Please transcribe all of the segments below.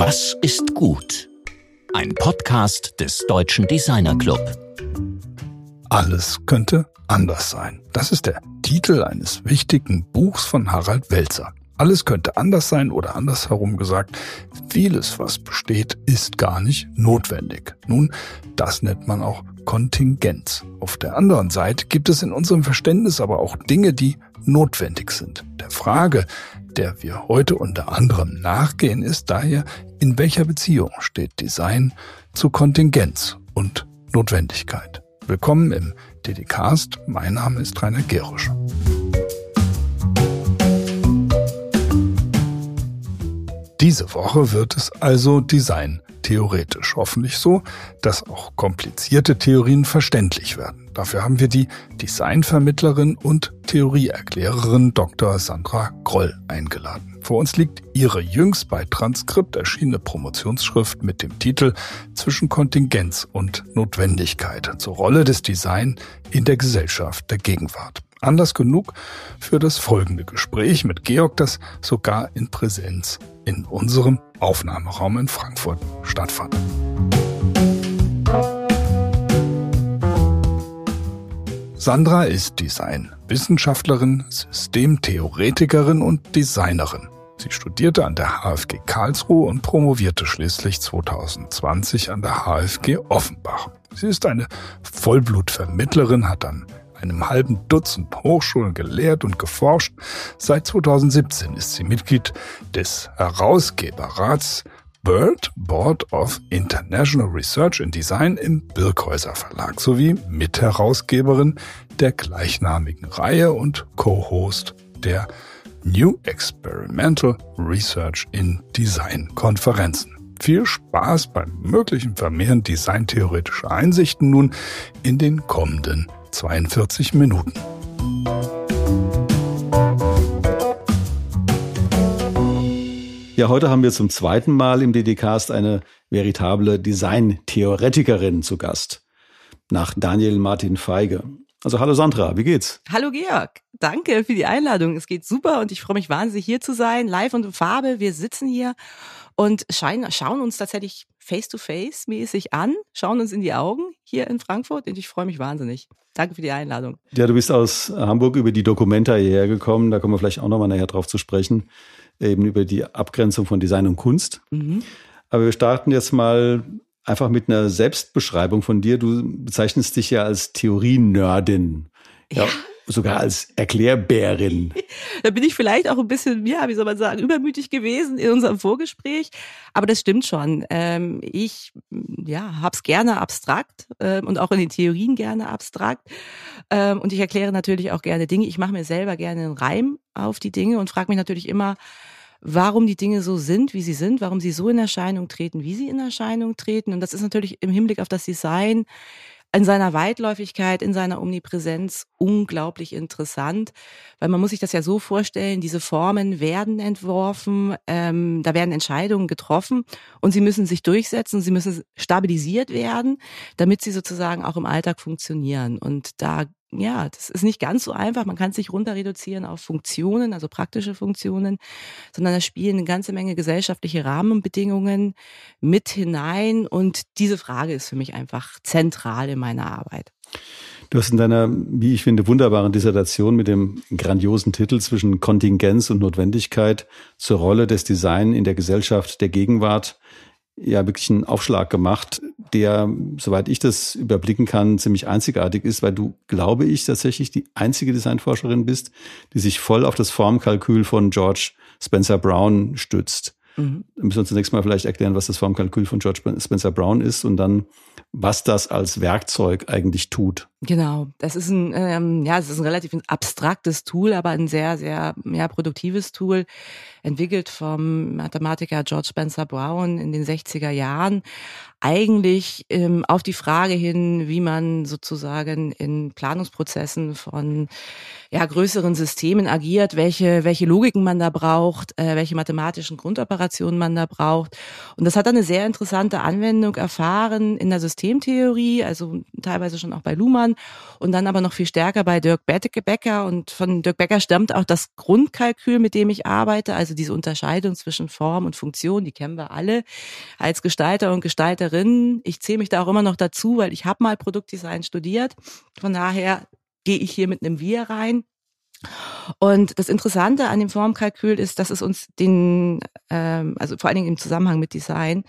Was ist gut? Ein Podcast des Deutschen Designer Club. Alles könnte anders sein. Das ist der Titel eines wichtigen Buchs von Harald Welzer. Alles könnte anders sein oder andersherum gesagt, vieles, was besteht, ist gar nicht notwendig. Nun, das nennt man auch Kontingenz. Auf der anderen Seite gibt es in unserem Verständnis aber auch Dinge, die notwendig sind. Der Frage, der wir heute unter anderem nachgehen, ist daher, in welcher Beziehung steht Design zu Kontingenz und Notwendigkeit. Willkommen im DDcast. Mein Name ist Rainer Gerisch. Diese Woche wird es also Design theoretisch. Hoffentlich so, dass auch komplizierte Theorien verständlich werden. Dafür haben wir die Designvermittlerin und Theorieerklärerin Dr. Sandra Groll eingeladen. Vor uns liegt ihre jüngst bei Transkript erschienene Promotionsschrift mit dem Titel Zwischen Kontingenz und Notwendigkeit zur Rolle des Design in der Gesellschaft der Gegenwart. Anders genug für das folgende Gespräch mit Georg, das sogar in Präsenz in unserem Aufnahmeraum in Frankfurt stattfand. Sandra ist Design-Wissenschaftlerin, Systemtheoretikerin und Designerin. Sie studierte an der HFG Karlsruhe und promovierte schließlich 2020 an der HFG Offenbach. Sie ist eine Vollblutvermittlerin, hat an einem halben Dutzend Hochschulen gelehrt und geforscht. Seit 2017 ist sie Mitglied des Herausgeberrats Bird Board of International Research in Design im Birkhäuser Verlag sowie Mitherausgeberin der gleichnamigen Reihe und Co-Host der New Experimental Research in Design Konferenzen. Viel Spaß beim möglichen Vermehren designtheoretischer Einsichten nun in den kommenden 42 Minuten. Ja, heute haben wir zum zweiten Mal im DDcast eine veritable Design-Theoretikerin zu Gast. Nach Daniel Martin Feige. Also hallo Sandra, wie geht's? Hallo Georg, danke für die Einladung. Es geht super und ich freue mich wahnsinnig hier zu sein, live und in Farbe. Wir sitzen hier und scheinen, schauen uns tatsächlich face-to-face mäßig an, schauen uns in die Augen hier in Frankfurt und ich freue mich wahnsinnig. Danke für die Einladung. Ja, du bist aus Hamburg über die Dokumenta hierher gekommen, da kommen wir vielleicht auch nochmal nachher drauf zu sprechen, eben über die Abgrenzung von Design und Kunst. Mhm. Aber wir starten jetzt mal einfach mit einer Selbstbeschreibung von dir. Du bezeichnest dich ja als Theorie-Nerdin. Ja. ja. Sogar als Erklärbärin. da bin ich vielleicht auch ein bisschen, ja, wie soll man sagen, übermütig gewesen in unserem Vorgespräch. Aber das stimmt schon. Ähm, ich, ja, hab's gerne abstrakt ähm, und auch in den Theorien gerne abstrakt. Ähm, und ich erkläre natürlich auch gerne Dinge. Ich mache mir selber gerne einen Reim auf die Dinge und frage mich natürlich immer, warum die Dinge so sind, wie sie sind, warum sie so in Erscheinung treten, wie sie in Erscheinung treten. Und das ist natürlich im Hinblick auf das Design in seiner Weitläufigkeit, in seiner Omnipräsenz unglaublich interessant, weil man muss sich das ja so vorstellen, diese Formen werden entworfen, ähm, da werden Entscheidungen getroffen und sie müssen sich durchsetzen, sie müssen stabilisiert werden, damit sie sozusagen auch im Alltag funktionieren. Und da ja, das ist nicht ganz so einfach. Man kann es nicht runter reduzieren auf Funktionen, also praktische Funktionen, sondern da spielen eine ganze Menge gesellschaftliche Rahmenbedingungen mit hinein. Und diese Frage ist für mich einfach zentral in meiner Arbeit. Du hast in deiner, wie ich finde, wunderbaren Dissertation mit dem grandiosen Titel zwischen Kontingenz und Notwendigkeit zur Rolle des Design in der Gesellschaft der Gegenwart ja wirklich einen Aufschlag gemacht, der, soweit ich das überblicken kann, ziemlich einzigartig ist, weil du, glaube ich, tatsächlich die einzige Designforscherin bist, die sich voll auf das Formkalkül von George Spencer Brown stützt. Mhm. Wir müssen uns zunächst mal vielleicht erklären, was das Formkalkül von George Spencer Brown ist und dann, was das als Werkzeug eigentlich tut. Genau, das ist ein, ähm, ja, es ist ein relativ abstraktes Tool, aber ein sehr, sehr ja, produktives Tool, entwickelt vom Mathematiker George Spencer Brown in den 60er Jahren. Eigentlich ähm, auf die Frage hin, wie man sozusagen in Planungsprozessen von ja, größeren Systemen agiert, welche, welche Logiken man da braucht, äh, welche mathematischen Grundoperationen man da braucht. Und das hat dann eine sehr interessante Anwendung erfahren in der Systemtheorie, also teilweise schon auch bei Luhmann Bauern und dann aber noch viel stärker bei Dirk Becker. Und von Dirk Becker stammt auch das Grundkalkül, mit dem ich arbeite, also diese Unterscheidung zwischen Form und Funktion, die kennen wir alle als Gestalter und Gestalterin. Ich zähle mich da auch immer noch dazu, weil ich habe mal Produktdesign studiert. Von daher gehe ich hier mit einem Wir rein. Und das Interessante an dem Formkalkül ist, dass es uns den, ähm, also vor allen Dingen im Zusammenhang mit Design,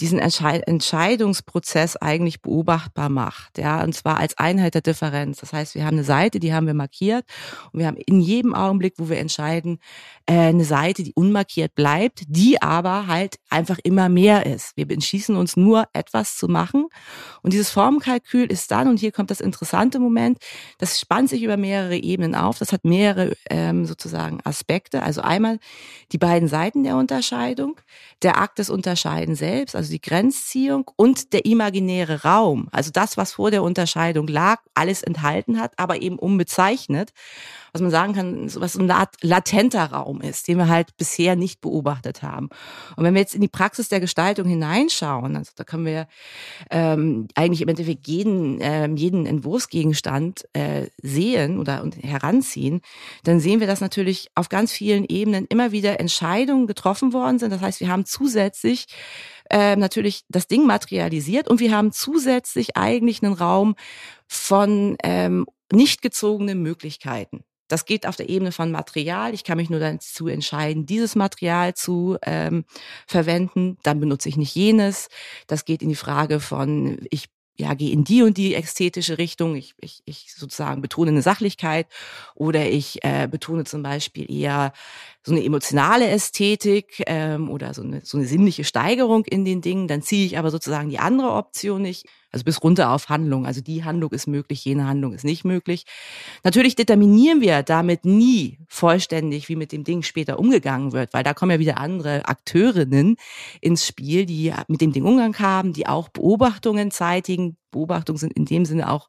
diesen Entscheid Entscheidungsprozess eigentlich beobachtbar macht. Ja, und zwar als Einheit der Differenz. Das heißt, wir haben eine Seite, die haben wir markiert und wir haben in jedem Augenblick, wo wir entscheiden, äh, eine Seite, die unmarkiert bleibt, die aber halt einfach immer mehr ist. Wir entschließen uns nur etwas zu machen. Und dieses Formkalkül ist dann, und hier kommt das interessante Moment, das spannt sich über mehrere Ebenen auf. Das hat mehrere ähm, sozusagen Aspekte. Also einmal die beiden Seiten der Unterscheidung, der Akt des Unterscheiden selbst, also die Grenzziehung und der imaginäre Raum, also das, was vor der Unterscheidung lag, alles enthalten hat, aber eben unbezeichnet was man sagen kann, was ein latenter Raum ist, den wir halt bisher nicht beobachtet haben. Und wenn wir jetzt in die Praxis der Gestaltung hineinschauen, also da können wir ähm, eigentlich im Endeffekt jeden, ähm, jeden Entwurfsgegenstand äh, sehen oder und heranziehen, dann sehen wir, dass natürlich auf ganz vielen Ebenen immer wieder Entscheidungen getroffen worden sind. Das heißt, wir haben zusätzlich äh, natürlich das Ding materialisiert und wir haben zusätzlich eigentlich einen Raum von ähm, nicht gezogenen Möglichkeiten. Das geht auf der Ebene von Material. Ich kann mich nur dazu entscheiden, dieses Material zu ähm, verwenden. Dann benutze ich nicht jenes. Das geht in die Frage von, ich ja, gehe in die und die ästhetische Richtung. Ich, ich, ich sozusagen betone eine Sachlichkeit oder ich äh, betone zum Beispiel eher so eine emotionale Ästhetik ähm, oder so eine, so eine sinnliche Steigerung in den Dingen. Dann ziehe ich aber sozusagen die andere Option nicht. Also bis runter auf Handlung. Also die Handlung ist möglich, jene Handlung ist nicht möglich. Natürlich determinieren wir damit nie vollständig, wie mit dem Ding später umgegangen wird, weil da kommen ja wieder andere Akteurinnen ins Spiel, die mit dem Ding Umgang haben, die auch Beobachtungen zeitigen. Beobachtungen sind in dem Sinne auch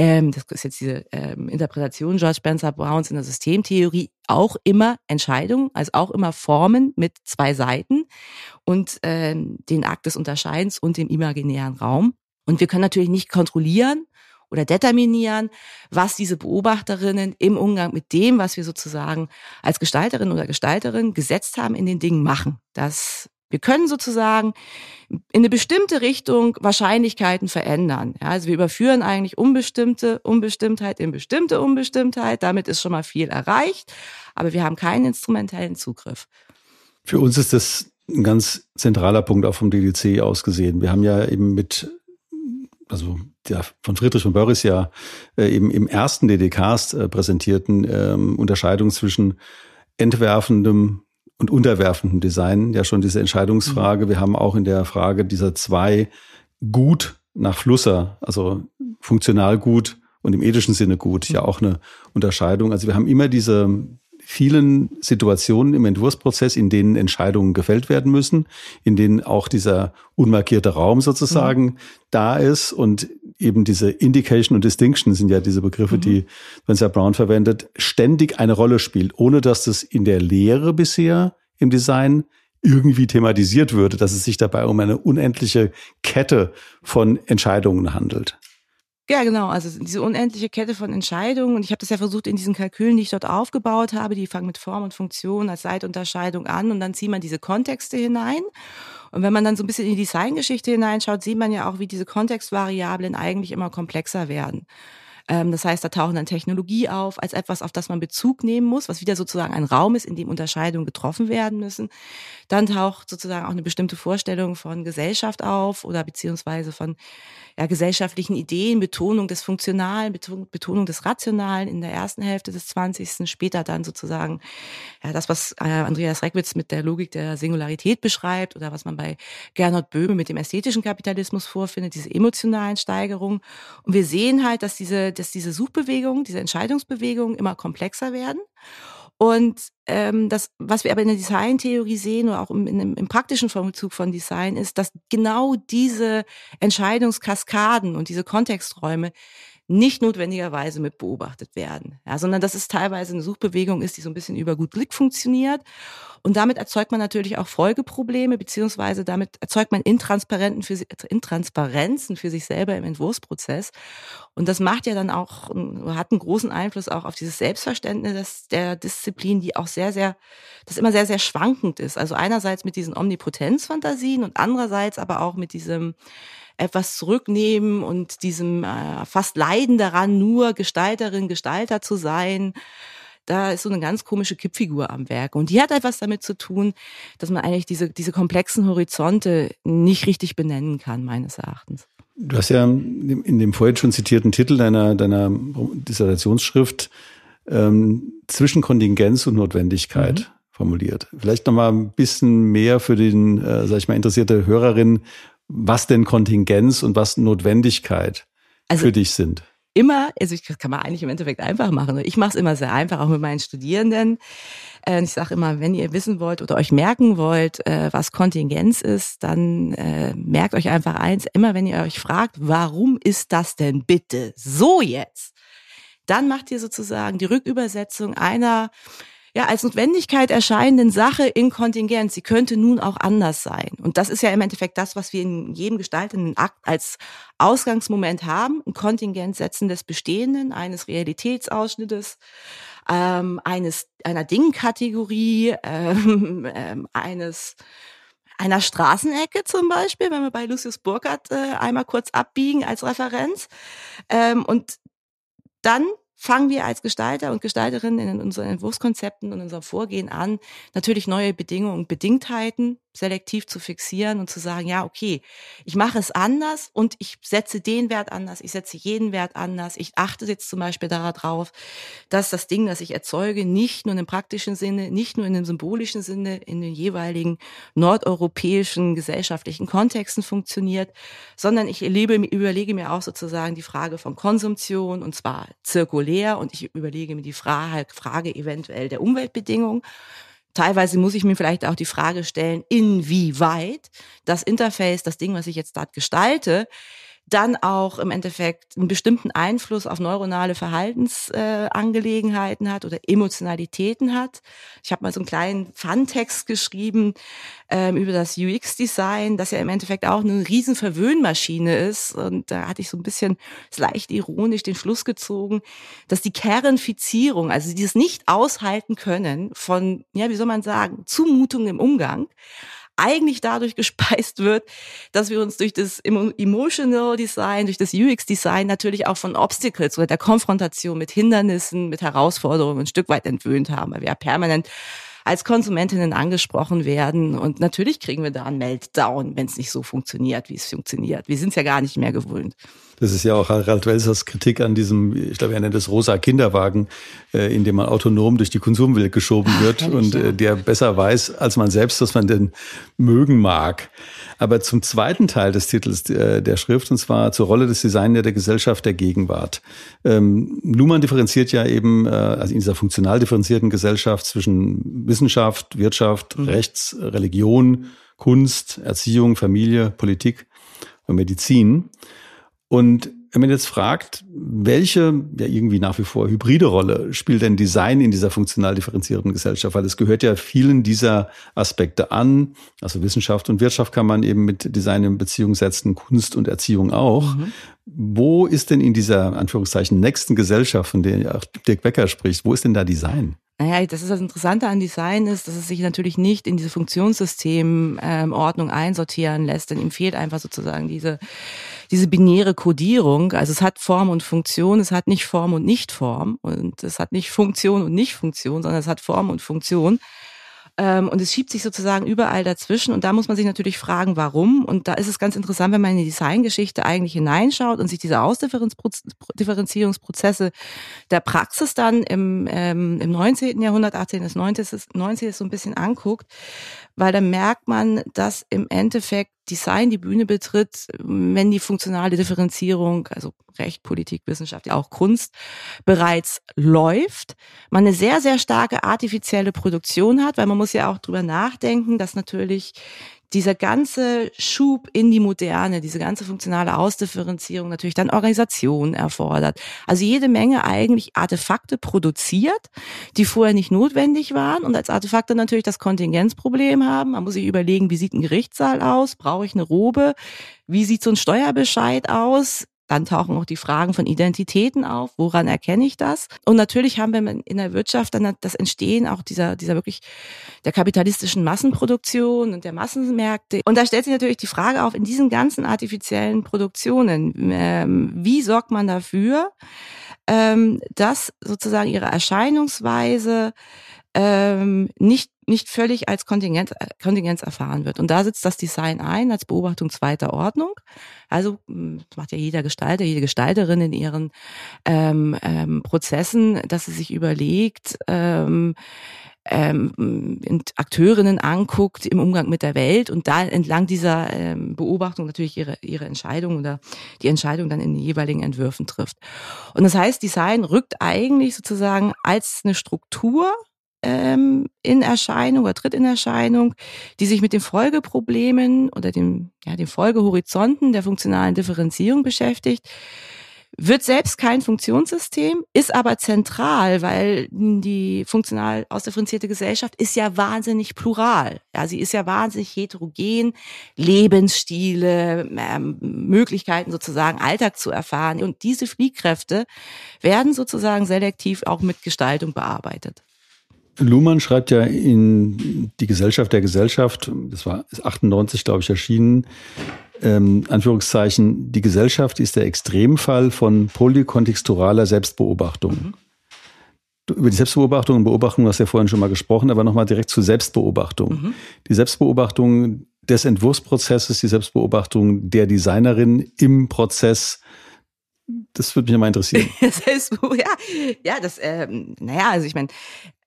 ähm, das ist jetzt diese ähm, Interpretation George Spencer Browns in der Systemtheorie, auch immer Entscheidungen, also auch immer Formen mit zwei Seiten und ähm, den Akt des Unterscheidens und dem imaginären Raum. Und wir können natürlich nicht kontrollieren oder determinieren, was diese Beobachterinnen im Umgang mit dem, was wir sozusagen als Gestalterin oder Gestalterin gesetzt haben, in den Dingen machen. Das wir können sozusagen in eine bestimmte Richtung Wahrscheinlichkeiten verändern. Ja, also wir überführen eigentlich unbestimmte Unbestimmtheit in bestimmte Unbestimmtheit. Damit ist schon mal viel erreicht, aber wir haben keinen instrumentellen Zugriff. Für uns ist das ein ganz zentraler Punkt auch vom DDC aus gesehen. Wir haben ja eben mit also der von Friedrich von Börries ja äh, eben im ersten DDKs äh, präsentierten ähm, Unterscheidung zwischen entwerfendem und unterwerfendem Design ja schon diese Entscheidungsfrage. Mhm. Wir haben auch in der Frage dieser zwei gut nach Flusser, also funktional gut und im ethischen Sinne gut, ja mhm. auch eine Unterscheidung. Also wir haben immer diese vielen Situationen im Entwurfsprozess, in denen Entscheidungen gefällt werden müssen, in denen auch dieser unmarkierte Raum sozusagen mhm. da ist und eben diese Indication und Distinction sind ja diese Begriffe, mhm. die Spencer Brown verwendet, ständig eine Rolle spielt, ohne dass das in der Lehre bisher im Design irgendwie thematisiert würde, dass es sich dabei um eine unendliche Kette von Entscheidungen handelt. Ja, genau. Also diese unendliche Kette von Entscheidungen. Und ich habe das ja versucht in diesen Kalkülen, die ich dort aufgebaut habe. Die fangen mit Form und Funktion als Seitunterscheidung an und dann zieht man diese Kontexte hinein. Und wenn man dann so ein bisschen in die Designgeschichte hineinschaut, sieht man ja auch, wie diese Kontextvariablen eigentlich immer komplexer werden. Ähm, das heißt, da tauchen dann Technologie auf als etwas, auf das man Bezug nehmen muss, was wieder sozusagen ein Raum ist, in dem Unterscheidungen getroffen werden müssen. Dann taucht sozusagen auch eine bestimmte Vorstellung von Gesellschaft auf oder beziehungsweise von ja, gesellschaftlichen Ideen, Betonung des Funktionalen, Betonung des Rationalen in der ersten Hälfte des 20. Später dann sozusagen ja, das, was äh, Andreas Reckwitz mit der Logik der Singularität beschreibt oder was man bei Gernot Böhme mit dem ästhetischen Kapitalismus vorfindet, diese emotionalen Steigerungen. Und wir sehen halt, dass diese, dass diese Suchbewegungen, diese Entscheidungsbewegungen immer komplexer werden. Und ähm, das, was wir aber in der Designtheorie sehen oder auch im, im, im praktischen Vollzug von Design ist, dass genau diese Entscheidungskaskaden und diese Kontexträume nicht notwendigerweise mit beobachtet werden, ja, sondern dass es teilweise eine Suchbewegung ist, die so ein bisschen über gut Glück funktioniert Und damit erzeugt man natürlich auch Folgeprobleme, beziehungsweise damit erzeugt man Intransparenten für, Intransparenzen für sich selber im Entwurfsprozess. Und das macht ja dann auch, hat einen großen Einfluss auch auf dieses Selbstverständnis der Disziplin, die auch sehr, sehr, das immer sehr, sehr schwankend ist. Also einerseits mit diesen Omnipotenzfantasien und andererseits aber auch mit diesem etwas zurücknehmen und diesem äh, fast Leiden daran, nur Gestalterin, Gestalter zu sein da ist so eine ganz komische Kippfigur am Werk. Und die hat etwas damit zu tun, dass man eigentlich diese, diese komplexen Horizonte nicht richtig benennen kann, meines Erachtens. Du hast ja in dem vorhin schon zitierten Titel deiner, deiner Dissertationsschrift ähm, zwischen Kontingenz und Notwendigkeit mhm. formuliert. Vielleicht nochmal ein bisschen mehr für den, äh, sag ich mal, interessierte Hörerin, was denn Kontingenz und was Notwendigkeit also, für dich sind immer, also ich kann man eigentlich im Endeffekt einfach machen. Ich mache es immer sehr einfach, auch mit meinen Studierenden. Äh, ich sage immer, wenn ihr wissen wollt oder euch merken wollt, äh, was Kontingenz ist, dann äh, merkt euch einfach eins, immer wenn ihr euch fragt, warum ist das denn bitte so jetzt? Dann macht ihr sozusagen die Rückübersetzung einer ja, als Notwendigkeit erscheinenden Sache in Kontingenz. Sie könnte nun auch anders sein. Und das ist ja im Endeffekt das, was wir in jedem gestaltenden Akt als Ausgangsmoment haben. Ein Kontingent setzen des Bestehenden, eines Realitätsausschnittes, ähm, eines, einer Dingkategorie, ähm, ähm, eines, einer Straßenecke zum Beispiel, wenn wir bei Lucius Burkhardt äh, einmal kurz abbiegen als Referenz. Ähm, und dann fangen wir als Gestalter und Gestalterinnen in unseren Entwurfskonzepten und unserem Vorgehen an, natürlich neue Bedingungen und Bedingtheiten selektiv zu fixieren und zu sagen, ja, okay, ich mache es anders und ich setze den Wert anders, ich setze jeden Wert anders. Ich achte jetzt zum Beispiel darauf, dass das Ding, das ich erzeuge, nicht nur im praktischen Sinne, nicht nur in dem symbolischen Sinne, in den jeweiligen nordeuropäischen gesellschaftlichen Kontexten funktioniert, sondern ich erlebe, überlege mir auch sozusagen die Frage von Konsumption und zwar zirkulär und ich überlege mir die Frage, Frage eventuell der Umweltbedingungen Teilweise muss ich mir vielleicht auch die Frage stellen, inwieweit das Interface, das Ding, was ich jetzt dort gestalte, dann auch im Endeffekt einen bestimmten Einfluss auf neuronale Verhaltensangelegenheiten äh, hat oder Emotionalitäten hat. Ich habe mal so einen kleinen Fun-Text geschrieben ähm, über das UX-Design, das ja im Endeffekt auch eine riesen Verwöhnmaschine ist. Und da hatte ich so ein bisschen leicht ironisch den Schluss gezogen, dass die Kernfizierung, also dieses nicht aushalten können von, ja, wie soll man sagen, Zumutungen im Umgang, eigentlich dadurch gespeist wird, dass wir uns durch das Emotional Design, durch das UX Design natürlich auch von Obstacles oder der Konfrontation mit Hindernissen, mit Herausforderungen ein Stück weit entwöhnt haben, weil wir ja permanent als Konsumentinnen angesprochen werden. Und natürlich kriegen wir da einen Meltdown, wenn es nicht so funktioniert, wie es funktioniert. Wir sind es ja gar nicht mehr gewöhnt. Das ist ja auch Harald Welsers Kritik an diesem, ich glaube, er nennt es rosa Kinderwagen, äh, in dem man autonom durch die Konsumwelt geschoben wird Ach, und äh, der besser weiß als man selbst, was man denn mögen mag. Aber zum zweiten Teil des Titels äh, der Schrift, und zwar zur Rolle des Design der Gesellschaft der Gegenwart. Ähm, Luhmann differenziert ja eben, äh, also in dieser funktional differenzierten Gesellschaft zwischen Wissenschaft, Wirtschaft, mhm. Rechts, Religion, Kunst, Erziehung, Familie, Politik und Medizin. Und wenn man jetzt fragt, welche, ja irgendwie nach wie vor hybride Rolle spielt denn Design in dieser funktional differenzierten Gesellschaft? Weil es gehört ja vielen dieser Aspekte an. Also Wissenschaft und Wirtschaft kann man eben mit Design in Beziehung setzen, Kunst und Erziehung auch. Mhm. Wo ist denn in dieser, Anführungszeichen, nächsten Gesellschaft, von der auch Dirk Becker spricht, wo ist denn da Design? Naja, das ist das Interessante an Design ist, dass es sich natürlich nicht in diese Funktionssystemordnung ähm, einsortieren lässt, denn ihm fehlt einfach sozusagen diese, diese binäre Kodierung. Also es hat Form und Funktion, es hat nicht Form und Nicht-Form und es hat nicht Funktion und Nicht-Funktion, sondern es hat Form und Funktion. Ähm, und es schiebt sich sozusagen überall dazwischen. Und da muss man sich natürlich fragen, warum. Und da ist es ganz interessant, wenn man in die Designgeschichte eigentlich hineinschaut und sich diese Ausdifferenzierungsprozesse der Praxis dann im, ähm, im 19. Jahrhundert, 18. bis 19. 19. so ein bisschen anguckt, weil dann merkt man, dass im Endeffekt Design die Bühne betritt, wenn die funktionale Differenzierung, also Recht, Politik, Wissenschaft, ja auch Kunst, bereits läuft, man eine sehr, sehr starke artifizielle Produktion hat, weil man muss ja auch drüber nachdenken, dass natürlich dieser ganze Schub in die Moderne, diese ganze funktionale Ausdifferenzierung natürlich dann Organisation erfordert. Also jede Menge eigentlich Artefakte produziert, die vorher nicht notwendig waren und als Artefakte natürlich das Kontingenzproblem haben. Man muss sich überlegen, wie sieht ein Gerichtssaal aus? Brauche ich eine Robe? Wie sieht so ein Steuerbescheid aus? Dann tauchen auch die Fragen von Identitäten auf. Woran erkenne ich das? Und natürlich haben wir in der Wirtschaft dann das Entstehen auch dieser, dieser wirklich der kapitalistischen Massenproduktion und der Massenmärkte. Und da stellt sich natürlich die Frage auf, in diesen ganzen artifiziellen Produktionen, ähm, wie sorgt man dafür, ähm, dass sozusagen ihre Erscheinungsweise ähm, nicht nicht völlig als Kontingenz, Kontingenz erfahren wird. Und da sitzt das Design ein als Beobachtung zweiter Ordnung. Also hm, das macht ja jeder Gestalter, jede Gestalterin in ihren ähm, ähm, Prozessen, dass sie sich überlegt, ähm, ähm, Akteurinnen anguckt im Umgang mit der Welt und da entlang dieser ähm, Beobachtung natürlich ihre, ihre Entscheidung oder die Entscheidung dann in den jeweiligen Entwürfen trifft. Und das heißt, Design rückt eigentlich sozusagen als eine Struktur ähm, in Erscheinung oder tritt in Erscheinung, die sich mit den Folgeproblemen oder dem, ja, den Folgehorizonten der funktionalen Differenzierung beschäftigt, wird selbst kein Funktionssystem, ist aber zentral, weil die funktional ausdifferenzierte Gesellschaft ist ja wahnsinnig plural. Ja, sie ist ja wahnsinnig heterogen, Lebensstile, ähm, Möglichkeiten sozusagen Alltag zu erfahren. Und diese Fliehkräfte werden sozusagen selektiv auch mit Gestaltung bearbeitet. Luhmann schreibt ja in Die Gesellschaft der Gesellschaft, das war 98, glaube ich, erschienen, ähm, Anführungszeichen, die Gesellschaft ist der Extremfall von polykontexturaler Selbstbeobachtung. Mhm. Über die Selbstbeobachtung und Beobachtung hast du ja vorhin schon mal gesprochen, aber nochmal direkt zur Selbstbeobachtung. Mhm. Die Selbstbeobachtung des Entwurfsprozesses, die Selbstbeobachtung der Designerin im Prozess das würde mich mal interessieren. ja, ja, das, ähm, naja, also ich meine,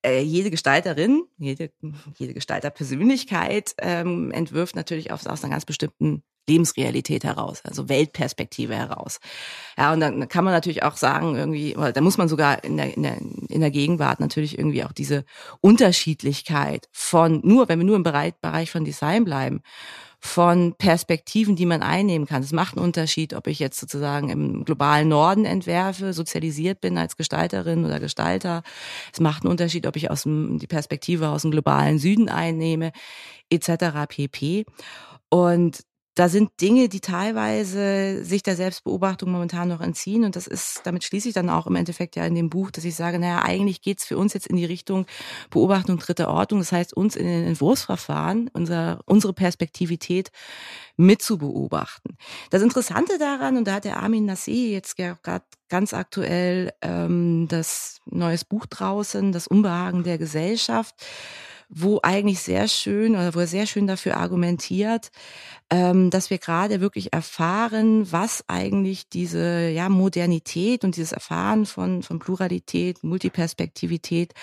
äh, jede Gestalterin, jede, jede Gestalterpersönlichkeit ähm, entwirft natürlich aus, aus einer ganz bestimmten Lebensrealität heraus, also Weltperspektive heraus. Ja, und dann kann man natürlich auch sagen, irgendwie, oder da muss man sogar in der, in der, in der Gegenwart natürlich irgendwie auch diese Unterschiedlichkeit von, nur, wenn wir nur im Bereich, Bereich von Design bleiben, von Perspektiven, die man einnehmen kann. Es macht einen Unterschied, ob ich jetzt sozusagen im globalen Norden entwerfe, sozialisiert bin als Gestalterin oder Gestalter. Es macht einen Unterschied, ob ich aus dem, die Perspektive aus dem globalen Süden einnehme, etc. pp. Und da sind Dinge, die teilweise sich der Selbstbeobachtung momentan noch entziehen. Und das ist, damit schließe ich dann auch im Endeffekt ja in dem Buch, dass ich sage, naja, eigentlich geht's für uns jetzt in die Richtung Beobachtung dritter Ordnung. Das heißt, uns in den Entwurfsverfahren, unser, unsere Perspektivität mit zu beobachten. Das Interessante daran, und da hat der Armin Nasseh jetzt gerade ganz aktuell ähm, das neues Buch draußen, das Unbehagen der Gesellschaft, wo eigentlich sehr schön oder wo er sehr schön dafür argumentiert, ähm, dass wir gerade wirklich erfahren, was eigentlich diese ja, Modernität und dieses Erfahren von, von Pluralität, Multiperspektivität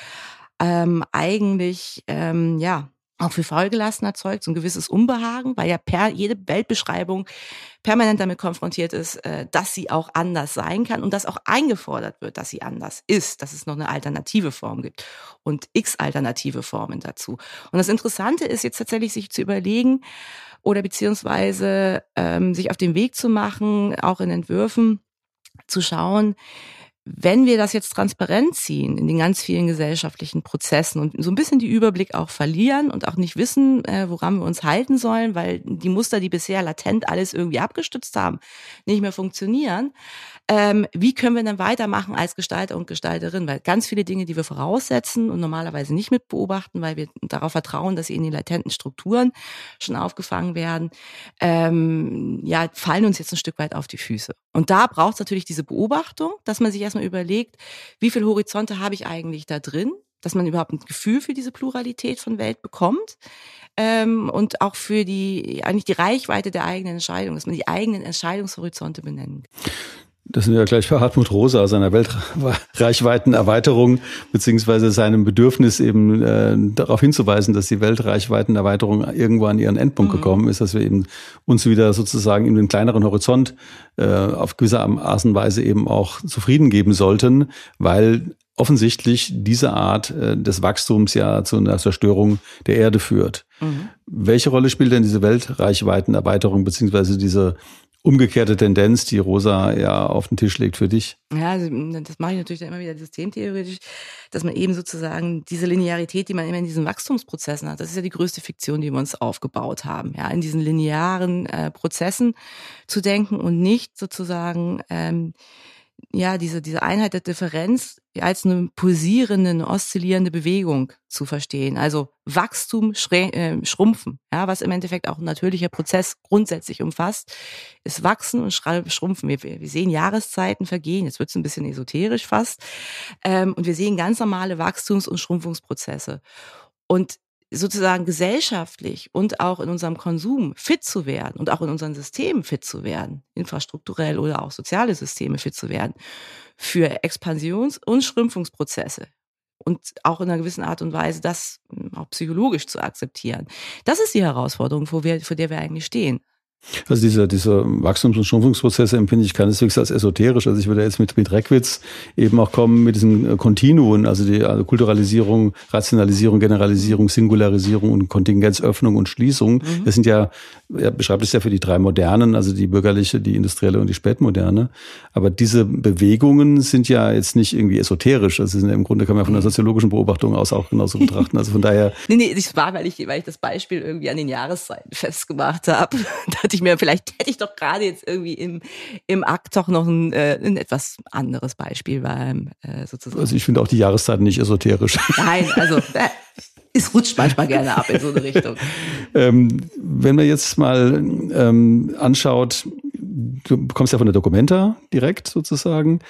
ähm, eigentlich ähm, ja auch für Folgelassen erzeugt, so ein gewisses Unbehagen, weil ja per jede Weltbeschreibung permanent damit konfrontiert ist, äh, dass sie auch anders sein kann und dass auch eingefordert wird, dass sie anders ist, dass es noch eine alternative Form gibt und x alternative Formen dazu. Und das Interessante ist jetzt tatsächlich, sich zu überlegen oder beziehungsweise ähm, sich auf den Weg zu machen, auch in Entwürfen zu schauen, wenn wir das jetzt transparent ziehen in den ganz vielen gesellschaftlichen Prozessen und so ein bisschen die Überblick auch verlieren und auch nicht wissen, äh, woran wir uns halten sollen, weil die Muster, die bisher latent alles irgendwie abgestützt haben, nicht mehr funktionieren, ähm, wie können wir dann weitermachen als Gestalter und Gestalterin? Weil ganz viele Dinge, die wir voraussetzen und normalerweise nicht mit beobachten, weil wir darauf vertrauen, dass sie in den latenten Strukturen schon aufgefangen werden, ähm, ja, fallen uns jetzt ein Stück weit auf die Füße. Und da braucht es natürlich diese Beobachtung, dass man sich erstmal überlegt, wie viele Horizonte habe ich eigentlich da drin? dass man überhaupt ein Gefühl für diese Pluralität von Welt bekommt ähm, und auch für die eigentlich die Reichweite der eigenen Entscheidung, dass man die eigenen Entscheidungshorizonte benennt. Das sind wir ja gleich bei Hartmut Rosa, seiner Weltreichweitenerweiterung, beziehungsweise seinem Bedürfnis eben äh, darauf hinzuweisen, dass die Weltreichweitenerweiterung irgendwo an ihren Endpunkt mhm. gekommen ist, dass wir eben uns wieder sozusagen in den kleineren Horizont äh, auf gewisse Art und Weise eben auch zufrieden geben sollten, weil offensichtlich diese Art äh, des Wachstums ja zu einer Zerstörung der Erde führt. Mhm. Welche Rolle spielt denn diese Weltreichweitenerweiterung beziehungsweise diese umgekehrte Tendenz, die Rosa ja auf den Tisch legt für dich? Ja, also das mache ich natürlich dann immer wieder systemtheoretisch, dass man eben sozusagen diese Linearität, die man immer in diesen Wachstumsprozessen hat, das ist ja die größte Fiktion, die wir uns aufgebaut haben, ja, in diesen linearen äh, Prozessen zu denken und nicht sozusagen ähm, ja, diese, diese Einheit der Differenz als eine pulsierende, eine oszillierende Bewegung zu verstehen. Also Wachstum, äh, Schrumpfen, ja, was im Endeffekt auch ein natürlicher Prozess grundsätzlich umfasst, ist Wachsen und Schrumpfen. Wir, wir sehen Jahreszeiten vergehen, jetzt wird es ein bisschen esoterisch fast, ähm, und wir sehen ganz normale Wachstums- und Schrumpfungsprozesse. Und sozusagen gesellschaftlich und auch in unserem Konsum fit zu werden und auch in unseren Systemen fit zu werden, infrastrukturell oder auch soziale Systeme fit zu werden, für Expansions- und Schrumpfungsprozesse und auch in einer gewissen Art und Weise das hm, auch psychologisch zu akzeptieren. Das ist die Herausforderung, vor, wir, vor der wir eigentlich stehen. Also diese, diese Wachstums- und Schrumpfungsprozesse empfinde ich keineswegs als esoterisch. Also ich würde jetzt mit, mit Reckwitz eben auch kommen mit diesen äh, Kontinuen, also die also Kulturalisierung, Rationalisierung, Generalisierung, Singularisierung und Kontingenzöffnung und Schließung. Mhm. Das sind ja, er beschreibt es ja für die drei Modernen, also die bürgerliche, die industrielle und die spätmoderne. Aber diese Bewegungen sind ja jetzt nicht irgendwie esoterisch. Also sind ja im Grunde kann man von der soziologischen Beobachtung aus auch genauso betrachten. Also von daher. nee, nee, das war, weil ich, weil ich das Beispiel irgendwie an den Jahreszeiten festgemacht habe dachte ich mir, vielleicht hätte ich doch gerade jetzt irgendwie im, im Akt doch noch ein, äh, ein etwas anderes Beispiel beim äh, sozusagen. Also ich finde auch die Jahreszeiten nicht esoterisch. Nein, also äh, es rutscht manchmal gerne ab in so eine Richtung. ähm, wenn man jetzt mal ähm, anschaut, du kommst ja von der Documenta direkt sozusagen.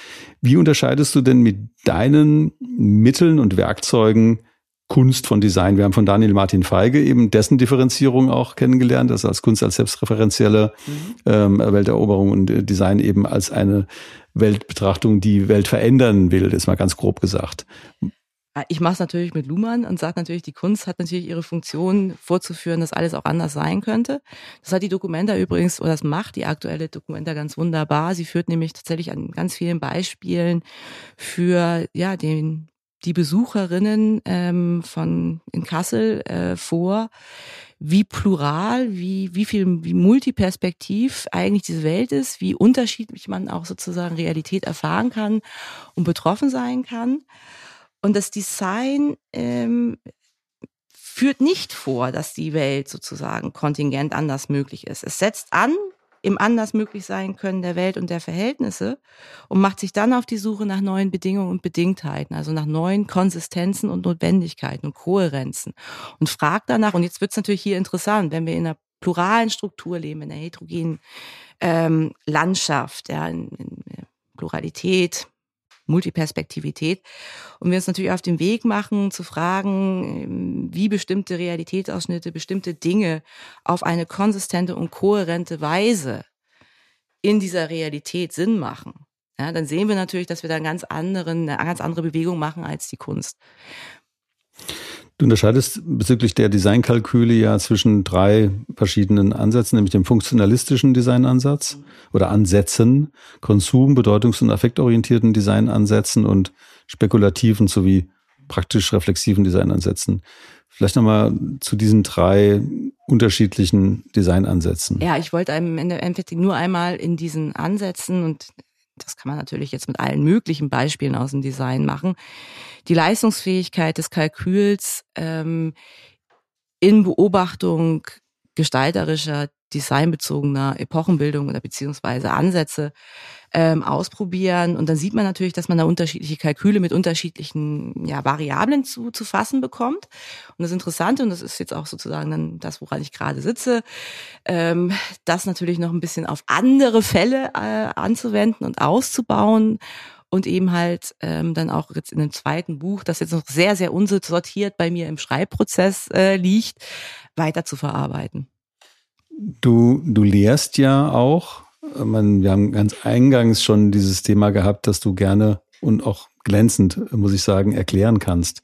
Wie unterscheidest du denn mit deinen Mitteln und Werkzeugen Kunst von Design. Wir haben von Daniel Martin Feige eben dessen Differenzierung auch kennengelernt, das als Kunst als selbstreferenzielle mhm. ähm, Welteroberung und äh, Design eben als eine Weltbetrachtung, die Welt verändern will, ist mal ganz grob gesagt. Ich mache es natürlich mit Luhmann und sage natürlich, die Kunst hat natürlich ihre Funktion vorzuführen, dass alles auch anders sein könnte. Das hat die Dokumenta übrigens, oder das macht die aktuelle Dokumenta ganz wunderbar. Sie führt nämlich tatsächlich an ganz vielen Beispielen für ja den die Besucherinnen ähm, von in Kassel äh, vor, wie plural, wie, wie viel, wie multiperspektiv eigentlich diese Welt ist, wie unterschiedlich man auch sozusagen Realität erfahren kann und betroffen sein kann. Und das Design ähm, führt nicht vor, dass die Welt sozusagen kontingent anders möglich ist. Es setzt an im anders möglich sein können der Welt und der Verhältnisse und macht sich dann auf die Suche nach neuen Bedingungen und Bedingtheiten, also nach neuen Konsistenzen und Notwendigkeiten und Kohärenzen und fragt danach, und jetzt wird es natürlich hier interessant, wenn wir in einer pluralen Struktur leben, in einer heterogenen ähm, Landschaft, ja, in, in Pluralität, Multiperspektivität. Und wir uns natürlich auf den Weg machen, zu fragen, ähm, wie bestimmte Realitätsausschnitte, bestimmte Dinge auf eine konsistente und kohärente Weise in dieser Realität Sinn machen. Ja, dann sehen wir natürlich, dass wir da einen ganz anderen, eine ganz andere Bewegung machen als die Kunst. Du unterscheidest bezüglich der Designkalküle ja zwischen drei verschiedenen Ansätzen, nämlich dem funktionalistischen Designansatz oder Ansätzen, Konsum-, bedeutungs- und affektorientierten Designansätzen und spekulativen sowie praktisch reflexiven Designansätzen. Vielleicht nochmal zu diesen drei unterschiedlichen Designansätzen. Ja, ich wollte im Endeffekt nur einmal in diesen Ansätzen und das kann man natürlich jetzt mit allen möglichen Beispielen aus dem Design machen, die Leistungsfähigkeit des Kalküls ähm, in Beobachtung gestalterischer, designbezogener Epochenbildung oder beziehungsweise Ansätze ähm, ausprobieren. Und dann sieht man natürlich, dass man da unterschiedliche Kalküle mit unterschiedlichen ja, Variablen zu, zu fassen bekommt. Und das Interessante, und das ist jetzt auch sozusagen dann das, woran ich gerade sitze, ähm, das natürlich noch ein bisschen auf andere Fälle äh, anzuwenden und auszubauen und eben halt ähm, dann auch jetzt in dem zweiten Buch, das jetzt noch sehr, sehr unsortiert bei mir im Schreibprozess äh, liegt, weiter zu verarbeiten. Du, du lehrst ja auch. Man, wir haben ganz eingangs schon dieses Thema gehabt, dass du gerne und auch glänzend, muss ich sagen, erklären kannst.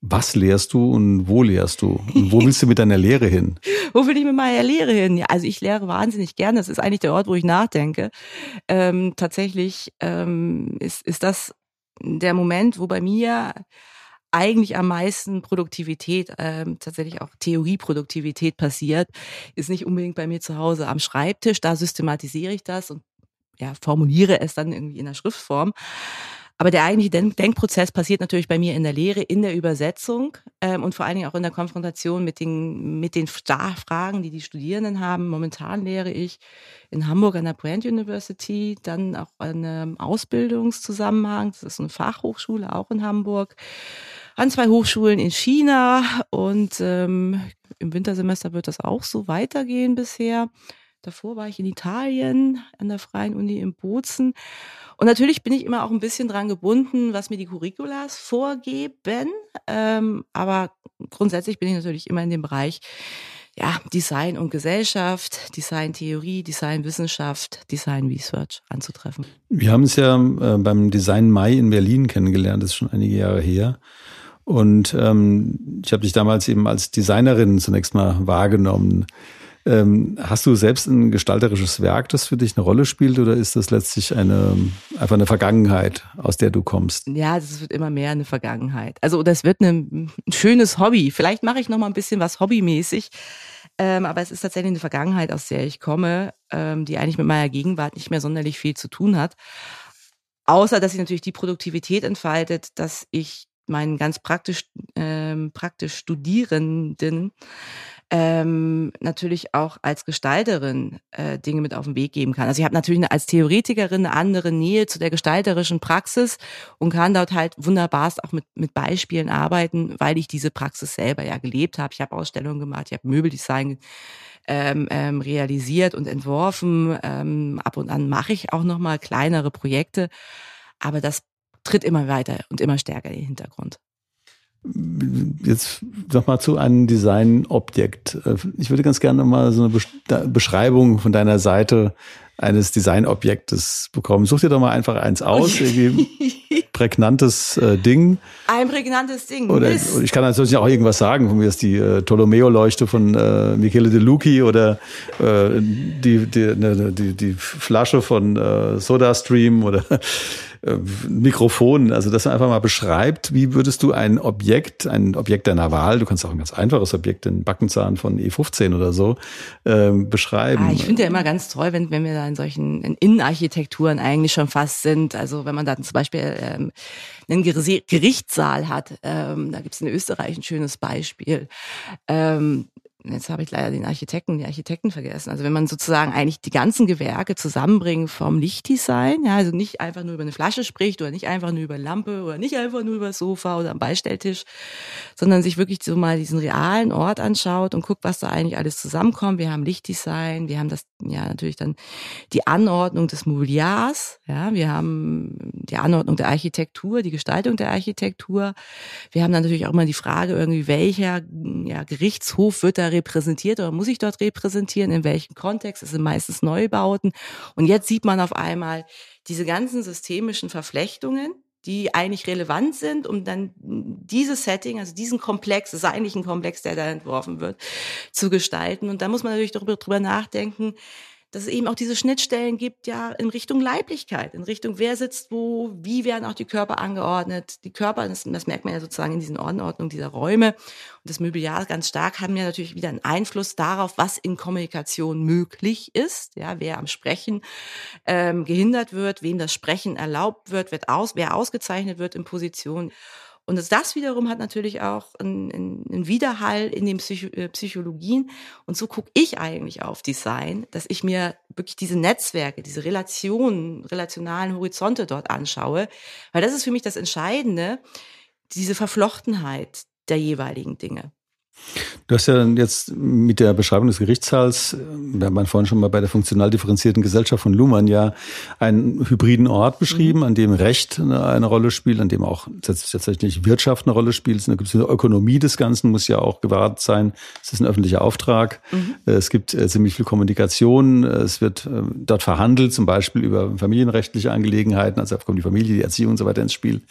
Was lehrst du und wo lehrst du? Und wo willst du mit deiner Lehre hin? wo will ich mit meiner Lehre hin? Ja, also ich lehre wahnsinnig gerne. Das ist eigentlich der Ort, wo ich nachdenke. Ähm, tatsächlich ähm, ist, ist das der Moment, wo bei mir eigentlich am meisten Produktivität, ähm, tatsächlich auch Theorieproduktivität passiert, ist nicht unbedingt bei mir zu Hause am Schreibtisch. Da systematisiere ich das und ja, formuliere es dann irgendwie in der Schriftform. Aber der eigentliche Denkprozess passiert natürlich bei mir in der Lehre, in der Übersetzung ähm, und vor allen Dingen auch in der Konfrontation mit den, mit den Fragen, die die Studierenden haben. Momentan lehre ich in Hamburg an der Brand University, dann auch an einem Ausbildungszusammenhang. Das ist eine Fachhochschule auch in Hamburg an zwei Hochschulen in China und ähm, im Wintersemester wird das auch so weitergehen bisher. Davor war ich in Italien an der Freien Uni in Bozen. Und natürlich bin ich immer auch ein bisschen dran gebunden, was mir die Curriculas vorgeben. Ähm, aber grundsätzlich bin ich natürlich immer in dem Bereich ja, Design und Gesellschaft, Design Theorie, Design Wissenschaft, Design Research anzutreffen. Wir haben es ja äh, beim Design Mai in Berlin kennengelernt, das ist schon einige Jahre her. Und ähm, ich habe dich damals eben als Designerin zunächst mal wahrgenommen. Ähm, hast du selbst ein gestalterisches Werk, das für dich eine Rolle spielt, oder ist das letztlich eine einfach eine Vergangenheit, aus der du kommst? Ja, das wird immer mehr eine Vergangenheit. Also das wird ein, ein schönes Hobby. Vielleicht mache ich noch mal ein bisschen was hobbymäßig. Ähm, aber es ist tatsächlich eine Vergangenheit, aus der ich komme, ähm, die eigentlich mit meiner Gegenwart nicht mehr sonderlich viel zu tun hat. Außer, dass sie natürlich die Produktivität entfaltet, dass ich meinen ganz praktisch, ähm, praktisch Studierenden ähm, natürlich auch als Gestalterin äh, Dinge mit auf den Weg geben kann. Also ich habe natürlich als Theoretikerin eine andere Nähe zu der gestalterischen Praxis und kann dort halt wunderbarst auch mit, mit Beispielen arbeiten, weil ich diese Praxis selber ja gelebt habe. Ich habe Ausstellungen gemacht, ich habe Möbeldesign ähm, ähm, realisiert und entworfen. Ähm, ab und an mache ich auch noch mal kleinere Projekte, aber das tritt immer weiter und immer stärker in den Hintergrund. Jetzt nochmal zu einem Designobjekt. Ich würde ganz gerne mal so eine Beschreibung von deiner Seite eines Designobjektes bekommen. Such dir doch mal einfach eins aus, irgendwie prägnantes äh, Ding. Ein prägnantes Ding. Oder, oder ich kann natürlich auch irgendwas sagen, von mir ist die äh, Tolomeo-Leuchte von äh, Michele De Lucchi oder äh, die, die, ne, die, die Flasche von äh, SodaStream oder äh, Mikrofon, also dass man einfach mal beschreibt, wie würdest du ein Objekt, ein Objekt deiner Wahl, du kannst auch ein ganz einfaches Objekt, den Backenzahn von E15 oder so, äh, beschreiben. Ah, ich finde ja immer ganz toll, wenn, wenn wir da in solchen in Innenarchitekturen eigentlich schon fast sind. Also wenn man da zum Beispiel ähm, einen Gerichtssaal hat, ähm, da gibt es in Österreich ein schönes Beispiel. Ähm, jetzt habe ich leider den Architekten, die Architekten vergessen. Also wenn man sozusagen eigentlich die ganzen Gewerke zusammenbringt vom Lichtdesign, ja, also nicht einfach nur über eine Flasche spricht oder nicht einfach nur über Lampe oder nicht einfach nur über das Sofa oder am Beistelltisch, sondern sich wirklich so mal diesen realen Ort anschaut und guckt, was da eigentlich alles zusammenkommt. Wir haben Lichtdesign, wir haben das, ja, natürlich dann die Anordnung des Mobiliars, ja, wir haben die Anordnung der Architektur, die Gestaltung der Architektur. Wir haben dann natürlich auch immer die Frage irgendwie, welcher ja, Gerichtshof wird da repräsentiert oder muss ich dort repräsentieren, in welchem Kontext, es sind meistens Neubauten. Und jetzt sieht man auf einmal diese ganzen systemischen Verflechtungen, die eigentlich relevant sind, um dann dieses Setting, also diesen Komplex, das ist eigentlich ein Komplex, der da entworfen wird, zu gestalten. Und da muss man natürlich darüber, darüber nachdenken, dass es eben auch diese Schnittstellen gibt, ja, in Richtung Leiblichkeit, in Richtung, wer sitzt wo, wie werden auch die Körper angeordnet. Die Körper, das, das merkt man ja sozusagen in diesen Ordnungen dieser Räume und das Mobiliar ganz stark, haben ja natürlich wieder einen Einfluss darauf, was in Kommunikation möglich ist, ja, wer am Sprechen ähm, gehindert wird, wem das Sprechen erlaubt wird, wird aus, wer ausgezeichnet wird in Position. Und das wiederum hat natürlich auch einen, einen Widerhall in den äh, Psychologien. Und so gucke ich eigentlich auf Design, dass ich mir wirklich diese Netzwerke, diese Relationen, relationalen Horizonte dort anschaue. Weil das ist für mich das Entscheidende, diese Verflochtenheit der jeweiligen Dinge. Du hast ja jetzt mit der Beschreibung des Gerichtssaals, wir haben vorhin schon mal bei der funktional differenzierten Gesellschaft von Luhmann ja einen hybriden Ort beschrieben, mhm. an dem Recht eine, eine, Rolle spielt, an dem auch tatsächlich Wirtschaft eine Rolle spielt. Da gibt es eine Ökonomie des Ganzen, muss ja auch gewahrt sein. Es ist ein öffentlicher Auftrag. Mhm. Es gibt äh, ziemlich viel Kommunikation. Es wird äh, dort verhandelt, zum Beispiel über familienrechtliche Angelegenheiten. Also da kommt die Familie, die Erziehung und so weiter ins Spiel.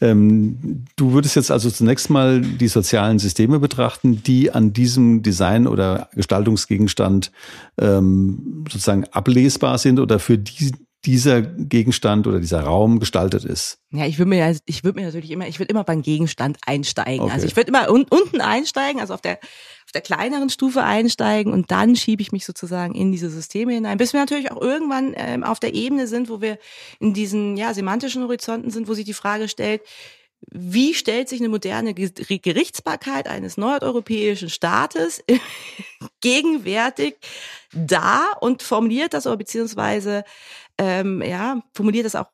Ähm, du würdest jetzt also zunächst mal die sozialen Systeme betrachten Eigenschaften, die an diesem Design oder Gestaltungsgegenstand ähm, sozusagen ablesbar sind oder für die, dieser Gegenstand oder dieser Raum gestaltet ist? Ja, ich würde mir, ich würde mir natürlich immer, ich würde immer beim Gegenstand einsteigen. Okay. Also ich würde immer un unten einsteigen, also auf der auf der kleineren Stufe einsteigen und dann schiebe ich mich sozusagen in diese Systeme hinein, bis wir natürlich auch irgendwann ähm, auf der Ebene sind, wo wir in diesen ja semantischen Horizonten sind, wo sich die Frage stellt, wie stellt sich eine moderne Gerichtsbarkeit eines nordeuropäischen Staates gegenwärtig dar und formuliert das oder beziehungsweise ähm, ja formuliert das auch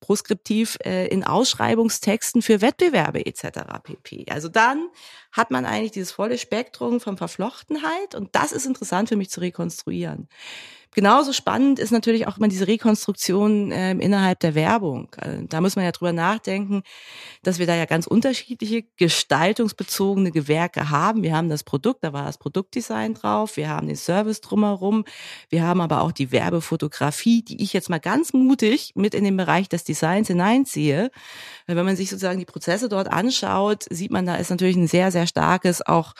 proskriptiv äh, in Ausschreibungstexten für Wettbewerbe etc. pp. Also dann hat man eigentlich dieses volle Spektrum von Verflochtenheit und das ist interessant für mich zu rekonstruieren. Genauso spannend ist natürlich auch immer diese Rekonstruktion äh, innerhalb der Werbung. Also, da muss man ja drüber nachdenken, dass wir da ja ganz unterschiedliche gestaltungsbezogene Gewerke haben. Wir haben das Produkt, da war das Produktdesign drauf, wir haben den Service drumherum, wir haben aber auch die Werbefotografie, die ich jetzt mal ganz mutig mit in den Bereich des Designs hineinziehe. Wenn man sich sozusagen die Prozesse dort anschaut, sieht man, da ist natürlich ein sehr, sehr starkes auch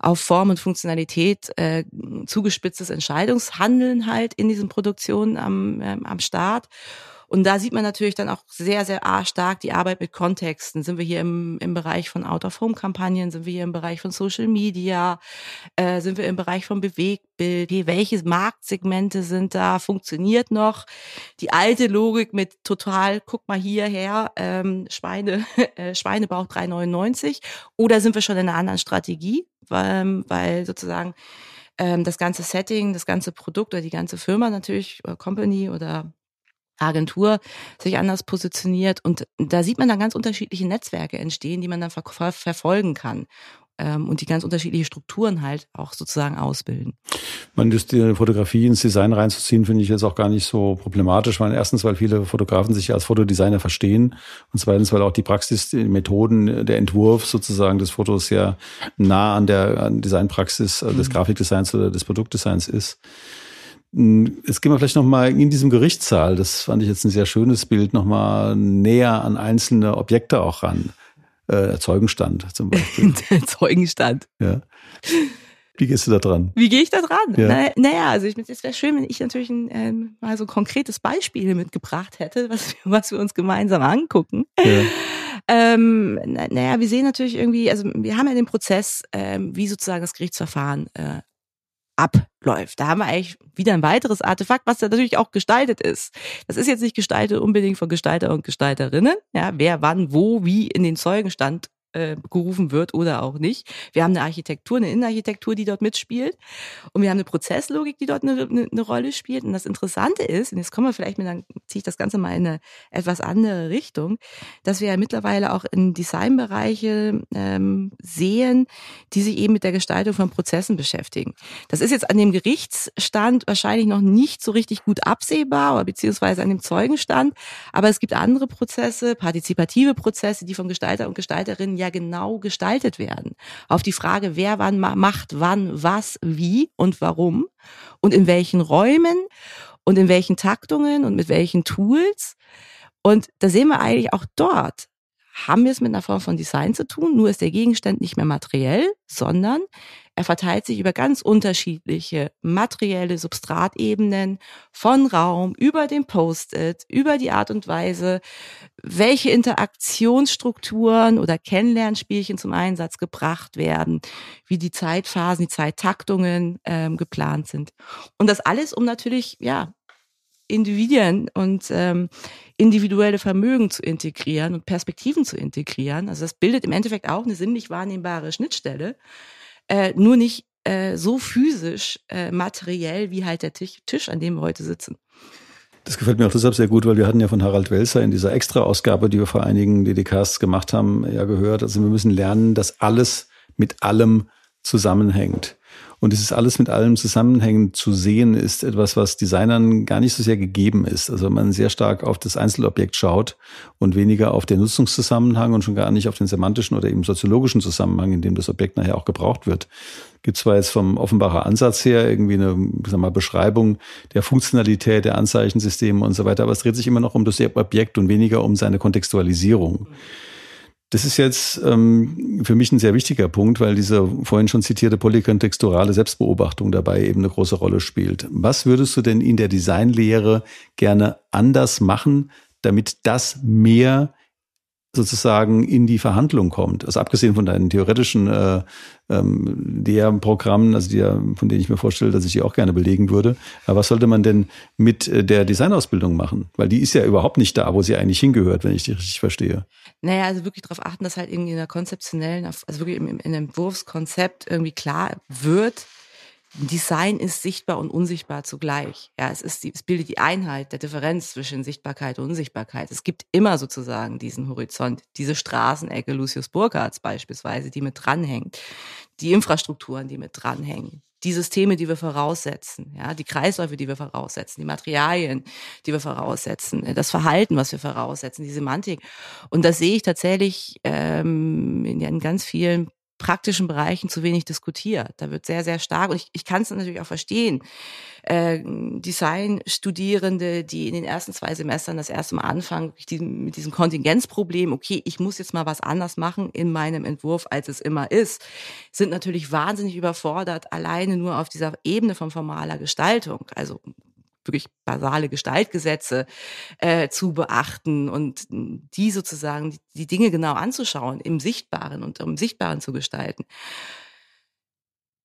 auf Form und Funktionalität äh, zugespitztes Entscheidungshandeln halt in diesen Produktionen am, ähm, am Start. Und da sieht man natürlich dann auch sehr, sehr stark die Arbeit mit Kontexten. Sind wir hier im, im Bereich von Out-of-Home-Kampagnen? Sind wir hier im Bereich von Social Media? Äh, sind wir im Bereich von Bewegtbild? Welche Marktsegmente sind da? Funktioniert noch die alte Logik mit total, guck mal hierher, ähm, Schweine, äh, Schweinebauch 3,99? Oder sind wir schon in einer anderen Strategie? Weil, weil sozusagen ähm, das ganze Setting, das ganze Produkt oder die ganze Firma natürlich, oder Company oder Agentur sich anders positioniert. Und da sieht man dann ganz unterschiedliche Netzwerke entstehen, die man dann ver verfolgen kann ähm, und die ganz unterschiedliche Strukturen halt auch sozusagen ausbilden. Man ist die Fotografie ins Design reinzuziehen, finde ich jetzt auch gar nicht so problematisch. Weil erstens, weil viele Fotografen sich als Fotodesigner verstehen und zweitens, weil auch die Praxis, die Methoden, der Entwurf sozusagen des Fotos sehr nah an der Designpraxis äh, des mhm. Grafikdesigns oder des Produktdesigns ist. Hm, jetzt gehen wir vielleicht nochmal in diesem Gerichtssaal. Das fand ich jetzt ein sehr schönes Bild, nochmal näher an einzelne Objekte auch ran. Äh, Zeugenstand zum Beispiel. der Zeugenstand. Ja. Wie gehst du da dran? Wie gehe ich da dran? Ja. Na, naja, also ich, es wäre schön, wenn ich natürlich ein, ähm, mal so ein konkretes Beispiel mitgebracht hätte, was, was wir uns gemeinsam angucken. Ja. Ähm, naja, wir sehen natürlich irgendwie, also wir haben ja den Prozess, ähm, wie sozusagen das Gerichtsverfahren äh, abläuft. Da haben wir eigentlich wieder ein weiteres Artefakt, was da natürlich auch gestaltet ist. Das ist jetzt nicht gestaltet unbedingt von Gestalter und Gestalterinnen, ja, wer wann, wo, wie in den Zeugenstand äh, gerufen wird oder auch nicht. Wir haben eine Architektur, eine Innenarchitektur, die dort mitspielt. Und wir haben eine Prozesslogik, die dort eine, eine, eine Rolle spielt. Und das Interessante ist, und jetzt kommen wir vielleicht mit, dann ziehe ich das Ganze mal in eine etwas andere Richtung, dass wir ja mittlerweile auch in Designbereiche ähm, sehen, die sich eben mit der Gestaltung von Prozessen beschäftigen. Das ist jetzt an dem Gerichtsstand wahrscheinlich noch nicht so richtig gut absehbar oder beziehungsweise an dem Zeugenstand. Aber es gibt andere Prozesse, partizipative Prozesse, die von Gestalter und Gestalterinnen ja genau gestaltet werden. Auf die Frage, wer wann macht, wann, was, wie und warum und in welchen Räumen und in welchen Taktungen und mit welchen Tools. Und da sehen wir eigentlich auch dort, haben wir es mit einer Form von Design zu tun, nur ist der Gegenstand nicht mehr materiell, sondern er verteilt sich über ganz unterschiedliche materielle Substratebenen von Raum über den Post-it, über die Art und Weise, welche Interaktionsstrukturen oder Kennenlernspielchen zum Einsatz gebracht werden, wie die Zeitphasen, die Zeittaktungen ähm, geplant sind. Und das alles, um natürlich, ja, Individuen und ähm, individuelle Vermögen zu integrieren und Perspektiven zu integrieren. Also das bildet im Endeffekt auch eine sinnlich wahrnehmbare Schnittstelle, äh, nur nicht äh, so physisch äh, materiell wie halt der Tisch, Tisch, an dem wir heute sitzen. Das gefällt mir auch deshalb sehr gut, weil wir hatten ja von Harald Welser in dieser Extra-Ausgabe, die wir vor einigen DDKs gemacht haben, ja gehört. Also wir müssen lernen, dass alles mit allem zusammenhängt. Und dieses alles mit allem zusammenhängend zu sehen, ist etwas, was Designern gar nicht so sehr gegeben ist. Also man sehr stark auf das Einzelobjekt schaut und weniger auf den Nutzungszusammenhang und schon gar nicht auf den semantischen oder eben soziologischen Zusammenhang, in dem das Objekt nachher auch gebraucht wird. Gibt zwar jetzt vom Offenbarer Ansatz her irgendwie eine sag mal, Beschreibung der Funktionalität der Anzeichensysteme und so weiter, aber es dreht sich immer noch um das Objekt und weniger um seine Kontextualisierung. Das ist jetzt ähm, für mich ein sehr wichtiger Punkt, weil diese vorhin schon zitierte polykontexturale Selbstbeobachtung dabei eben eine große Rolle spielt. Was würdest du denn in der Designlehre gerne anders machen, damit das mehr sozusagen in die Verhandlung kommt. Also abgesehen von deinen theoretischen äh, ähm, Lehrprogrammen, also die, von denen ich mir vorstelle, dass ich die auch gerne belegen würde. Aber was sollte man denn mit äh, der Designausbildung machen? Weil die ist ja überhaupt nicht da, wo sie eigentlich hingehört, wenn ich die richtig verstehe. Naja, also wirklich darauf achten, dass halt irgendwie in der konzeptionellen, also wirklich im, im Entwurfskonzept irgendwie klar wird, Design ist sichtbar und unsichtbar zugleich. Ja, es ist die, es bildet die Einheit der Differenz zwischen Sichtbarkeit und Unsichtbarkeit. Es gibt immer sozusagen diesen Horizont, diese Straßenecke Lucius Burkhards beispielsweise, die mit dranhängt, die Infrastrukturen, die mit dranhängen, die Systeme, die wir voraussetzen, ja, die Kreisläufe, die wir voraussetzen, die Materialien, die wir voraussetzen, das Verhalten, was wir voraussetzen, die Semantik. Und das sehe ich tatsächlich ähm, in ganz vielen praktischen Bereichen zu wenig diskutiert. Da wird sehr, sehr stark, und ich, ich kann es natürlich auch verstehen, äh, Design-Studierende, die in den ersten zwei Semestern das erste Mal anfangen, mit diesem Kontingenzproblem, okay, ich muss jetzt mal was anders machen in meinem Entwurf, als es immer ist, sind natürlich wahnsinnig überfordert, alleine nur auf dieser Ebene von formaler Gestaltung. Also wirklich basale Gestaltgesetze äh, zu beachten und die sozusagen, die, die Dinge genau anzuschauen, im Sichtbaren und im Sichtbaren zu gestalten.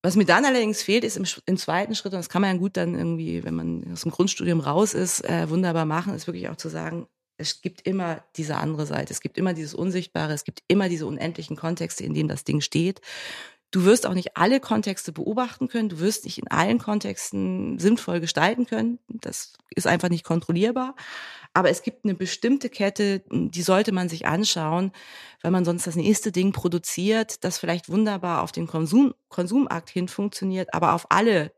Was mir dann allerdings fehlt, ist im, im, zweiten Schritt, und das kann man ja gut dann irgendwie, wenn man aus dem Grundstudium raus ist, äh, wunderbar machen, ist wirklich auch zu sagen, es gibt immer diese andere Seite, es gibt immer dieses Unsichtbare, es gibt immer diese unendlichen Kontexte, in denen das Ding steht. Du wirst auch nicht alle Kontexte beobachten können. Du wirst nicht in allen Kontexten sinnvoll gestalten können. Das ist einfach nicht kontrollierbar. Aber es gibt eine bestimmte Kette, die sollte man sich anschauen, weil man sonst das nächste Ding produziert, das vielleicht wunderbar auf den Konsum, Konsumakt hin funktioniert, aber auf alle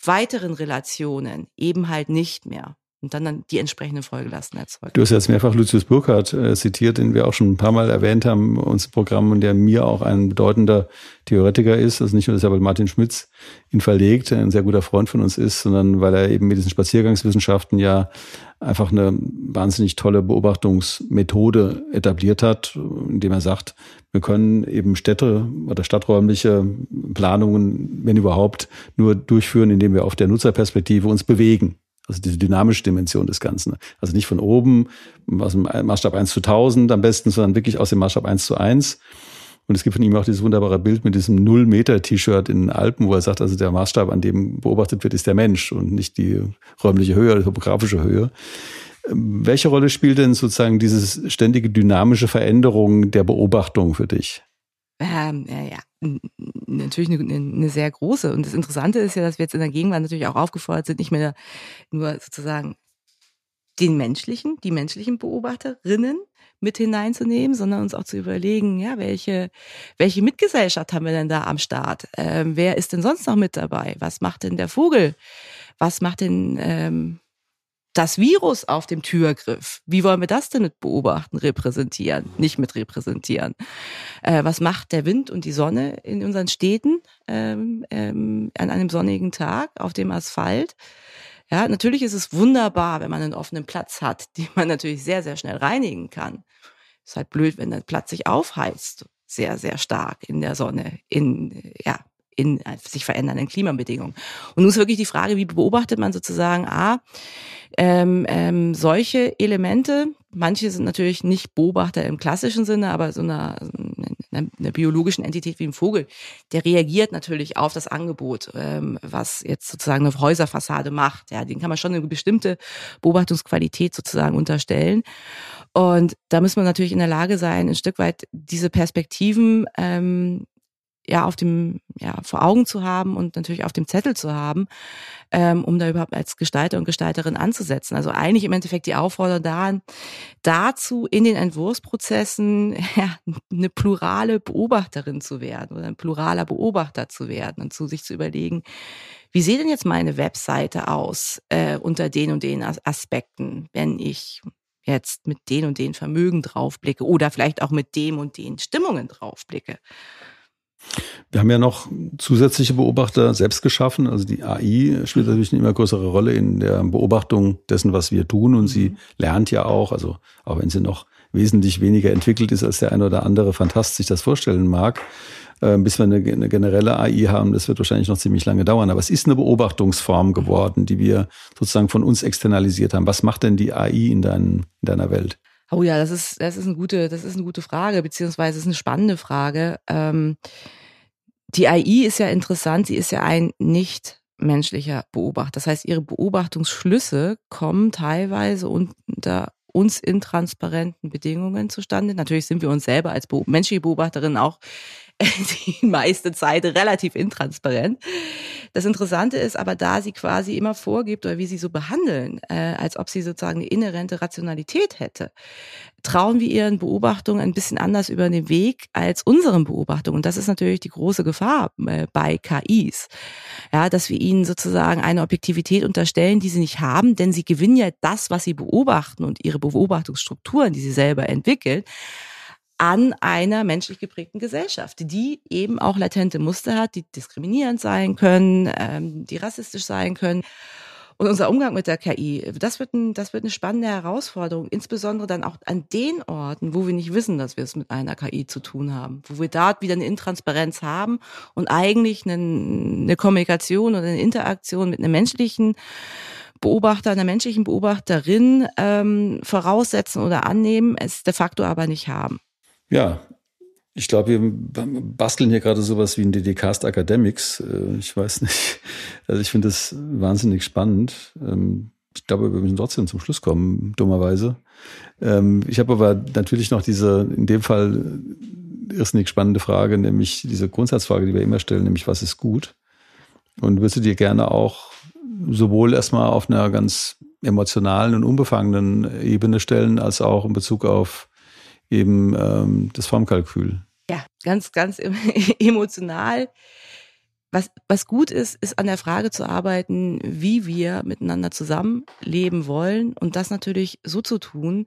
weiteren Relationen eben halt nicht mehr und dann, dann die entsprechenden Folgelasten erzeugt. Du hast jetzt mehrfach Lucius Burkhardt äh, zitiert, den wir auch schon ein paar Mal erwähnt haben, unser Programm, und der mir auch ein bedeutender Theoretiker ist. Also nicht nur deshalb, weil Martin Schmitz ihn verlegt, ein sehr guter Freund von uns ist, sondern weil er eben mit diesen Spaziergangswissenschaften ja einfach eine wahnsinnig tolle Beobachtungsmethode etabliert hat, indem er sagt, wir können eben Städte oder stadträumliche Planungen, wenn überhaupt, nur durchführen, indem wir auf der Nutzerperspektive uns bewegen. Also diese dynamische Dimension des Ganzen. Also nicht von oben aus dem Maßstab 1 zu 1000 am besten, sondern wirklich aus dem Maßstab 1 zu 1. Und es gibt von ihm auch dieses wunderbare Bild mit diesem Null-Meter-T-Shirt in den Alpen, wo er sagt, also der Maßstab, an dem beobachtet wird, ist der Mensch und nicht die räumliche Höhe oder die topografische Höhe. Welche Rolle spielt denn sozusagen dieses ständige dynamische Veränderung der Beobachtung für dich? Ähm, ja, natürlich eine, eine sehr große. Und das Interessante ist ja, dass wir jetzt in der Gegenwart natürlich auch aufgefordert sind, nicht mehr nur sozusagen den menschlichen, die menschlichen Beobachterinnen mit hineinzunehmen, sondern uns auch zu überlegen, ja, welche, welche Mitgesellschaft haben wir denn da am Start? Ähm, wer ist denn sonst noch mit dabei? Was macht denn der Vogel? Was macht denn ähm, das Virus auf dem Türgriff, wie wollen wir das denn mit beobachten, repräsentieren, nicht mit repräsentieren? Äh, was macht der Wind und die Sonne in unseren Städten ähm, ähm, an einem sonnigen Tag auf dem Asphalt? Ja, natürlich ist es wunderbar, wenn man einen offenen Platz hat, den man natürlich sehr, sehr schnell reinigen kann. Ist halt blöd, wenn der Platz sich aufheizt, sehr, sehr stark in der Sonne, in, ja, in sich verändernden Klimabedingungen. Und nun ist wirklich die Frage, wie beobachtet man sozusagen A, ähm, ähm, solche Elemente, manche sind natürlich nicht Beobachter im klassischen Sinne, aber so einer, einer, einer biologischen Entität wie ein Vogel, der reagiert natürlich auf das Angebot, ähm, was jetzt sozusagen eine Häuserfassade macht. Ja, den kann man schon eine bestimmte Beobachtungsqualität sozusagen unterstellen. Und da muss man natürlich in der Lage sein, ein Stück weit diese Perspektiven ähm, ja auf dem ja vor Augen zu haben und natürlich auf dem Zettel zu haben, ähm, um da überhaupt als Gestalter und Gestalterin anzusetzen. Also eigentlich im Endeffekt die Aufforderung daran, dazu in den Entwurfsprozessen ja, eine plurale Beobachterin zu werden oder ein pluraler Beobachter zu werden und zu sich zu überlegen, wie sieht denn jetzt meine Webseite aus äh, unter den und den Aspekten, wenn ich jetzt mit den und den Vermögen draufblicke oder vielleicht auch mit dem und den Stimmungen draufblicke. Wir haben ja noch zusätzliche Beobachter selbst geschaffen. Also die AI spielt natürlich eine immer größere Rolle in der Beobachtung dessen, was wir tun. Und sie mhm. lernt ja auch, also auch wenn sie noch wesentlich weniger entwickelt ist, als der ein oder andere Fantast sich das vorstellen mag. Äh, bis wir eine, eine generelle AI haben, das wird wahrscheinlich noch ziemlich lange dauern. Aber es ist eine Beobachtungsform geworden, die wir sozusagen von uns externalisiert haben. Was macht denn die AI in, dein, in deiner Welt? Oh ja, das ist, das ist eine gute, das ist eine gute Frage, beziehungsweise ist eine spannende Frage. Ähm, die AI ist ja interessant, sie ist ja ein nicht menschlicher Beobachter. Das heißt, ihre Beobachtungsschlüsse kommen teilweise unter uns intransparenten Bedingungen zustande. Natürlich sind wir uns selber als menschliche Beobachterinnen auch die meiste Zeit relativ intransparent. Das Interessante ist aber, da sie quasi immer vorgibt oder wie sie so behandeln, äh, als ob sie sozusagen eine inhärente Rationalität hätte, trauen wir ihren Beobachtungen ein bisschen anders über den Weg als unseren Beobachtungen. Und das ist natürlich die große Gefahr äh, bei KIs. Ja, dass wir ihnen sozusagen eine Objektivität unterstellen, die sie nicht haben, denn sie gewinnen ja das, was sie beobachten und ihre Beobachtungsstrukturen, die sie selber entwickeln, an einer menschlich geprägten Gesellschaft, die eben auch latente Muster hat, die diskriminierend sein können, ähm, die rassistisch sein können. Und unser Umgang mit der KI, das wird, ein, das wird eine spannende Herausforderung, insbesondere dann auch an den Orten, wo wir nicht wissen, dass wir es mit einer KI zu tun haben, wo wir dort wieder eine Intransparenz haben und eigentlich eine, eine Kommunikation oder eine Interaktion mit einem menschlichen Beobachter, einer menschlichen Beobachterin ähm, voraussetzen oder annehmen, es de facto aber nicht haben. Ja, ich glaube, wir basteln hier gerade sowas wie ein DDcast Academics. Äh, ich weiß nicht. Also ich finde das wahnsinnig spannend. Ähm, ich glaube, wir müssen trotzdem zum Schluss kommen, dummerweise. Ähm, ich habe aber natürlich noch diese, in dem Fall irrsinnig spannende Frage, nämlich diese Grundsatzfrage, die wir immer stellen, nämlich was ist gut? Und würdest du dir gerne auch sowohl erstmal auf einer ganz emotionalen und unbefangenen Ebene stellen, als auch in Bezug auf eben ähm, das Formkalkül. Ja, ganz, ganz emotional. Was, was gut ist, ist an der Frage zu arbeiten, wie wir miteinander zusammenleben wollen und das natürlich so zu tun,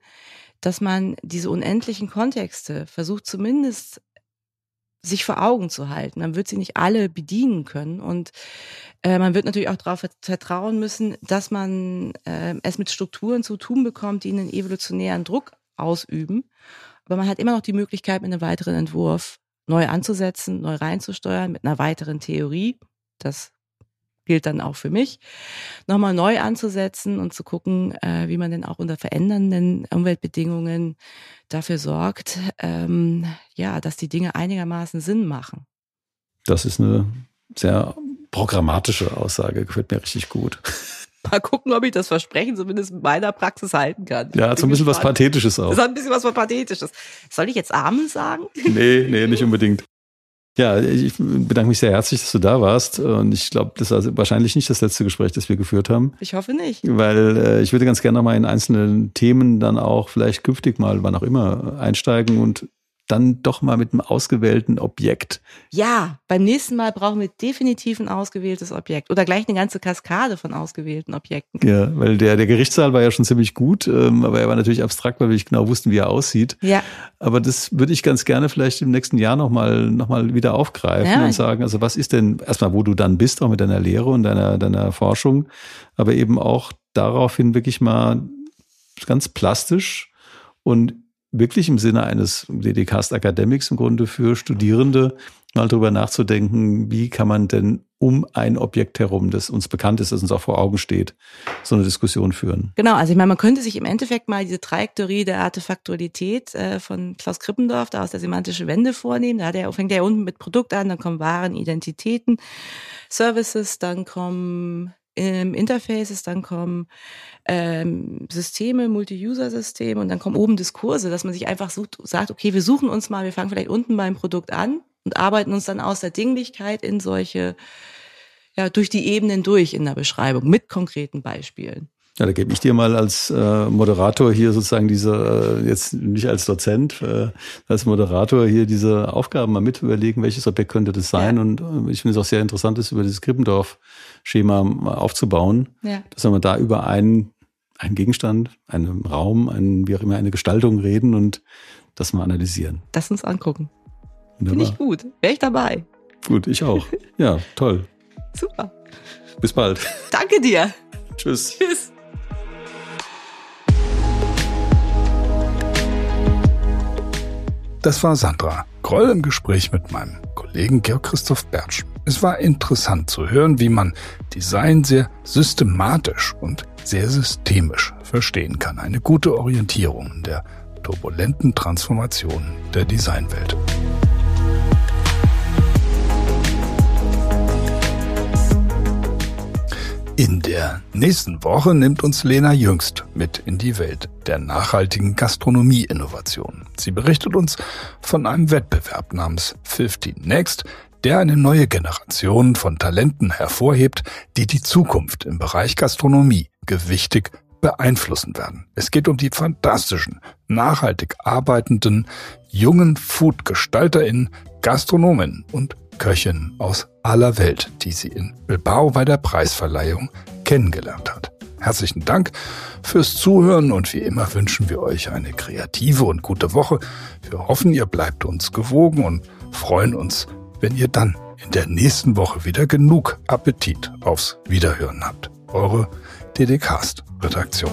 dass man diese unendlichen Kontexte versucht zumindest sich vor Augen zu halten. Man wird sie nicht alle bedienen können und äh, man wird natürlich auch darauf vertrauen müssen, dass man äh, es mit Strukturen zu tun bekommt, die einen evolutionären Druck ausüben aber man hat immer noch die Möglichkeit, mit einem weiteren Entwurf neu anzusetzen, neu reinzusteuern, mit einer weiteren Theorie. Das gilt dann auch für mich, nochmal neu anzusetzen und zu gucken, äh, wie man denn auch unter verändernden Umweltbedingungen dafür sorgt, ähm, ja, dass die Dinge einigermaßen Sinn machen. Das ist eine sehr programmatische Aussage, gefällt mir richtig gut. Mal gucken, ob ich das Versprechen zumindest in meiner Praxis halten kann. Ja, so ein bisschen was Pathetisches auch. Das hat ein bisschen was Pathetisches. Soll ich jetzt Amen sagen? Nee, nee, nicht unbedingt. Ja, ich bedanke mich sehr herzlich, dass du da warst. Und ich glaube, das war wahrscheinlich nicht das letzte Gespräch, das wir geführt haben. Ich hoffe nicht. Weil äh, ich würde ganz gerne mal in einzelne Themen dann auch vielleicht künftig mal, wann auch immer, einsteigen und dann doch mal mit einem ausgewählten Objekt. Ja, beim nächsten Mal brauchen wir definitiv ein ausgewähltes Objekt oder gleich eine ganze Kaskade von ausgewählten Objekten. Ja, weil der, der Gerichtssaal war ja schon ziemlich gut, ähm, aber er war natürlich abstrakt, weil wir nicht genau wussten, wie er aussieht. Ja. Aber das würde ich ganz gerne vielleicht im nächsten Jahr nochmal noch mal wieder aufgreifen ja. und sagen, also was ist denn erstmal, wo du dann bist, auch mit deiner Lehre und deiner, deiner Forschung, aber eben auch daraufhin wirklich mal ganz plastisch und wirklich im Sinne eines DD-Cast Academics im Grunde für Studierende mal drüber nachzudenken, wie kann man denn um ein Objekt herum, das uns bekannt ist, das uns auch vor Augen steht, so eine Diskussion führen. Genau, also ich meine, man könnte sich im Endeffekt mal diese Trajektorie der Artefaktualität äh, von Klaus Krippendorf, da aus der semantischen Wende vornehmen. Da hat er, fängt er unten mit Produkt an, dann kommen Waren, Identitäten, Services, dann kommen ähm, Interfaces, dann kommen ähm, Systeme, Multi-User-Systeme und dann kommen oben Diskurse, dass man sich einfach sucht, sagt, okay, wir suchen uns mal, wir fangen vielleicht unten beim Produkt an und arbeiten uns dann aus der Dinglichkeit in solche, ja, durch die Ebenen durch in der Beschreibung mit konkreten Beispielen. Ja, da gebe ich dir mal als äh, Moderator hier sozusagen diese, äh, jetzt nicht als Dozent, äh, als Moderator hier diese Aufgaben mal mit überlegen, welches Objekt könnte das sein. Ja. Und äh, ich finde es auch sehr interessant, das über dieses Krippendorf-Schema aufzubauen, ja. dass wir da über einen, einen Gegenstand, einen Raum, einen, wie auch immer, eine Gestaltung reden und das mal analysieren. Das uns angucken. Finde ich gut. Wäre ich dabei. Gut, ich auch. Ja, toll. Super. Bis bald. Danke dir. Tschüss. Tschüss. Das war Sandra Groll im Gespräch mit meinem Kollegen Georg Christoph Bertsch. Es war interessant zu hören, wie man Design sehr systematisch und sehr systemisch verstehen kann. Eine gute Orientierung in der turbulenten Transformation der Designwelt. In der nächsten Woche nimmt uns Lena Jüngst mit in die Welt der nachhaltigen Gastronomie-Innovation. Sie berichtet uns von einem Wettbewerb namens 15 Next, der eine neue Generation von Talenten hervorhebt, die die Zukunft im Bereich Gastronomie gewichtig beeinflussen werden. Es geht um die fantastischen, nachhaltig arbeitenden, jungen Food-GestalterInnen, Gastronomen und Köchin aus aller Welt, die sie in Bilbao bei der Preisverleihung kennengelernt hat. Herzlichen Dank fürs Zuhören und wie immer wünschen wir euch eine kreative und gute Woche. Wir hoffen, ihr bleibt uns gewogen und freuen uns, wenn ihr dann in der nächsten Woche wieder genug Appetit aufs Wiederhören habt. Eure DDcast-Redaktion.